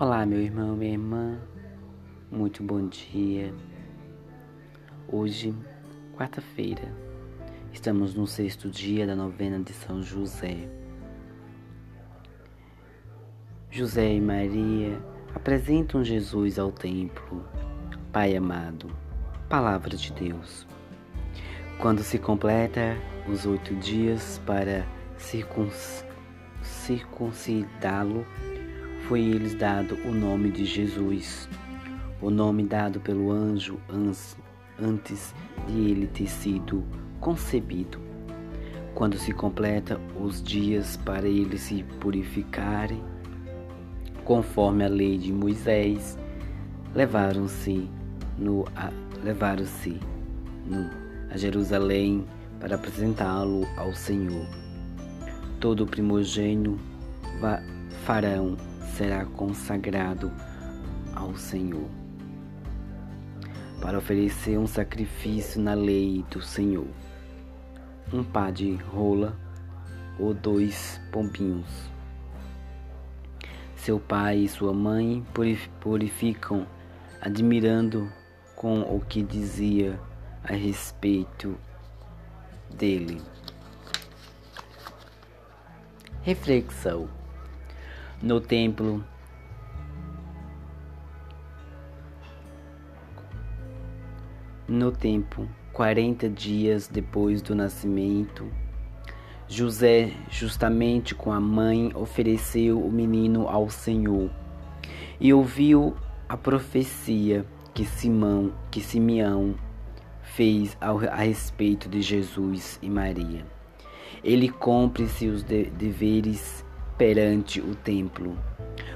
Olá, meu irmão, minha irmã, muito bom dia. Hoje, quarta-feira, estamos no sexto dia da novena de São José. José e Maria apresentam Jesus ao templo. Pai amado, Palavra de Deus. Quando se completa os oito dias para circuncidá-lo, foi-lhes dado o nome de Jesus, o nome dado pelo anjo antes de ele ter sido concebido. Quando se completa os dias para eles se purificarem, conforme a lei de Moisés, levaram-se no levaram-se a Jerusalém para apresentá-lo ao Senhor. Todo primogênito farão será consagrado ao Senhor, para oferecer um sacrifício na lei do Senhor, um par de rola ou dois pombinhos. Seu pai e sua mãe purificam, admirando com o que dizia a respeito dele. Reflexão no templo. No tempo, quarenta dias depois do nascimento, José, justamente com a mãe, ofereceu o menino ao Senhor e ouviu a profecia que Simão, que Simeão fez ao, a respeito de Jesus e Maria. Ele cumpre seus deveres perante o templo,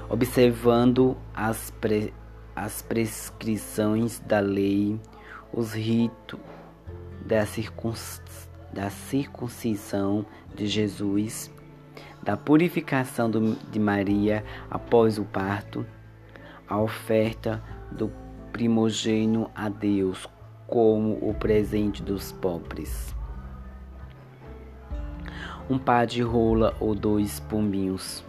observando as, pre, as prescrições da lei, os ritos da, circun, da circuncisão de Jesus, da purificação do, de Maria após o parto, a oferta do primogênio a Deus como o presente dos pobres um par de rola ou dois pombinhos.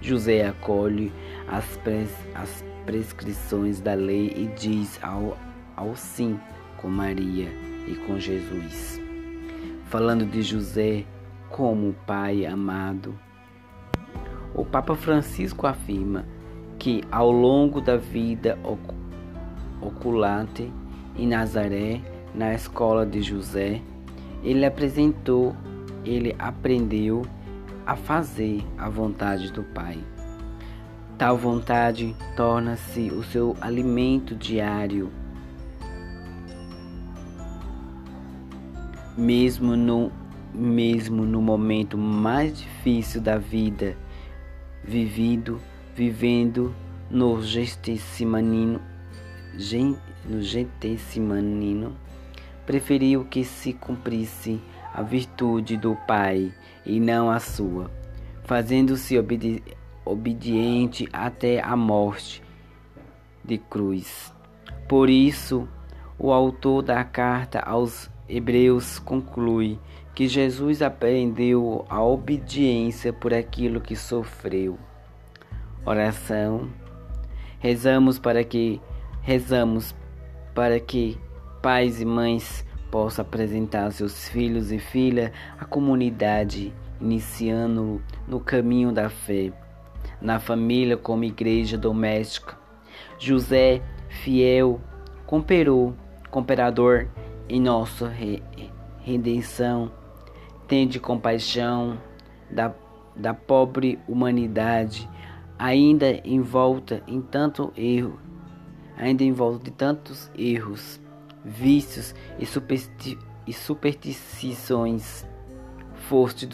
José acolhe as, pres, as prescrições da lei e diz ao, ao sim com Maria e com Jesus. Falando de José como pai amado, o Papa Francisco afirma que ao longo da vida oculante em Nazaré, na escola de José, ele apresentou ele aprendeu a fazer a vontade do Pai. Tal vontade torna-se o seu alimento diário. Mesmo no, mesmo no momento mais difícil da vida, vivido, vivendo no Getsemanino, no Getsemanino, preferiu que se cumprisse a virtude do Pai e não a sua, fazendo-se obedi obediente até a morte de cruz. Por isso, o autor da carta aos Hebreus conclui que Jesus aprendeu a obediência por aquilo que sofreu. Oração. Rezamos para que rezamos para que pais e mães possa apresentar seus filhos e filhas à comunidade, iniciando no caminho da fé, na família como igreja doméstica. José, fiel, cooperou, cooperador em nossa redenção, tende compaixão da, da pobre humanidade, ainda envolta em tanto erro, ainda envolta de tantos erros vícios e, supersti e superstições. Foste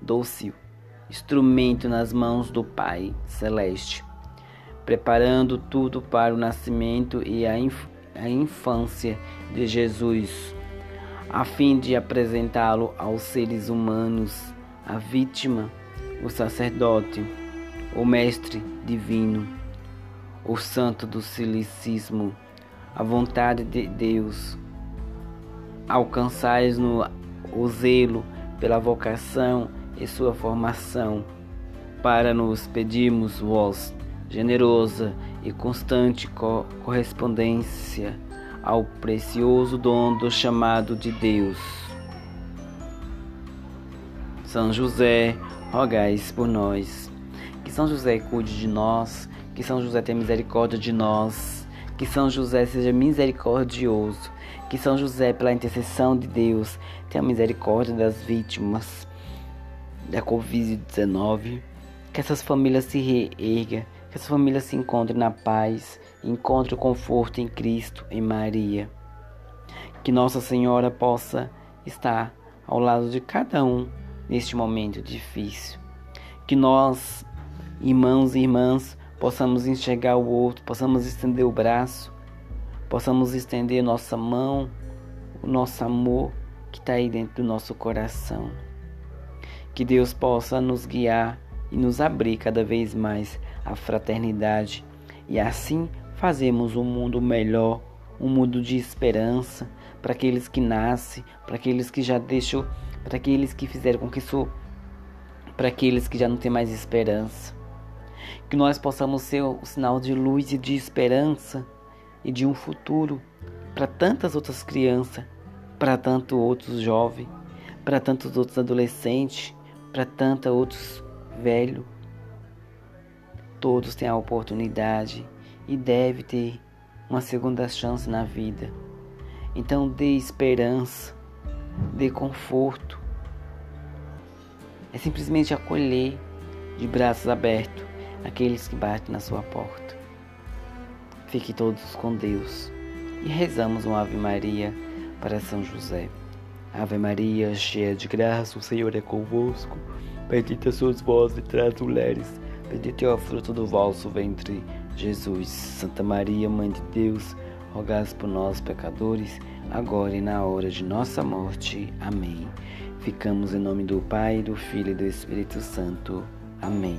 dócil, instrumento nas mãos do Pai Celeste, preparando tudo para o nascimento e a, inf a infância de Jesus, a fim de apresentá-lo aos seres humanos, a vítima, o sacerdote, o mestre divino, o santo do silicismo a vontade de Deus. Alcançais no o zelo pela vocação e sua formação, para nos pedirmos vós, generosa e constante co correspondência ao precioso dom do chamado de Deus. São José, rogais por nós. Que São José cuide de nós, que São José tenha misericórdia de nós, que São José seja misericordioso, que São José, pela intercessão de Deus, tenha misericórdia das vítimas da Covid-19, que essas famílias se reergam, que essas famílias se encontrem na paz, encontrem o conforto em Cristo, em Maria. Que Nossa Senhora possa estar ao lado de cada um neste momento difícil. Que nós, irmãos e irmãs, possamos enxergar o outro, possamos estender o braço, possamos estender nossa mão, o nosso amor que está aí dentro do nosso coração. Que Deus possa nos guiar e nos abrir cada vez mais à fraternidade e assim fazemos um mundo melhor, um mundo de esperança para aqueles que nascem, para aqueles que já deixou, para aqueles que fizeram com que isso, para aqueles que já não têm mais esperança. Que nós possamos ser o sinal de luz e de esperança e de um futuro para tantas outras crianças, para tantos outros jovens, para tantos outros adolescentes, para tantos outros velhos. Todos têm a oportunidade e deve ter uma segunda chance na vida. Então dê esperança, dê conforto. É simplesmente acolher de braços abertos aqueles que batem na sua porta. Fique todos com Deus e rezamos uma Ave Maria para São José. Ave Maria, cheia de graça, o Senhor é convosco. Bendita sois vós entre as mulheres, bendito é o fruto do vosso ventre, Jesus. Santa Maria, Mãe de Deus, rogai por nós, pecadores, agora e na hora de nossa morte. Amém. Ficamos em nome do Pai, do Filho e do Espírito Santo. Amém.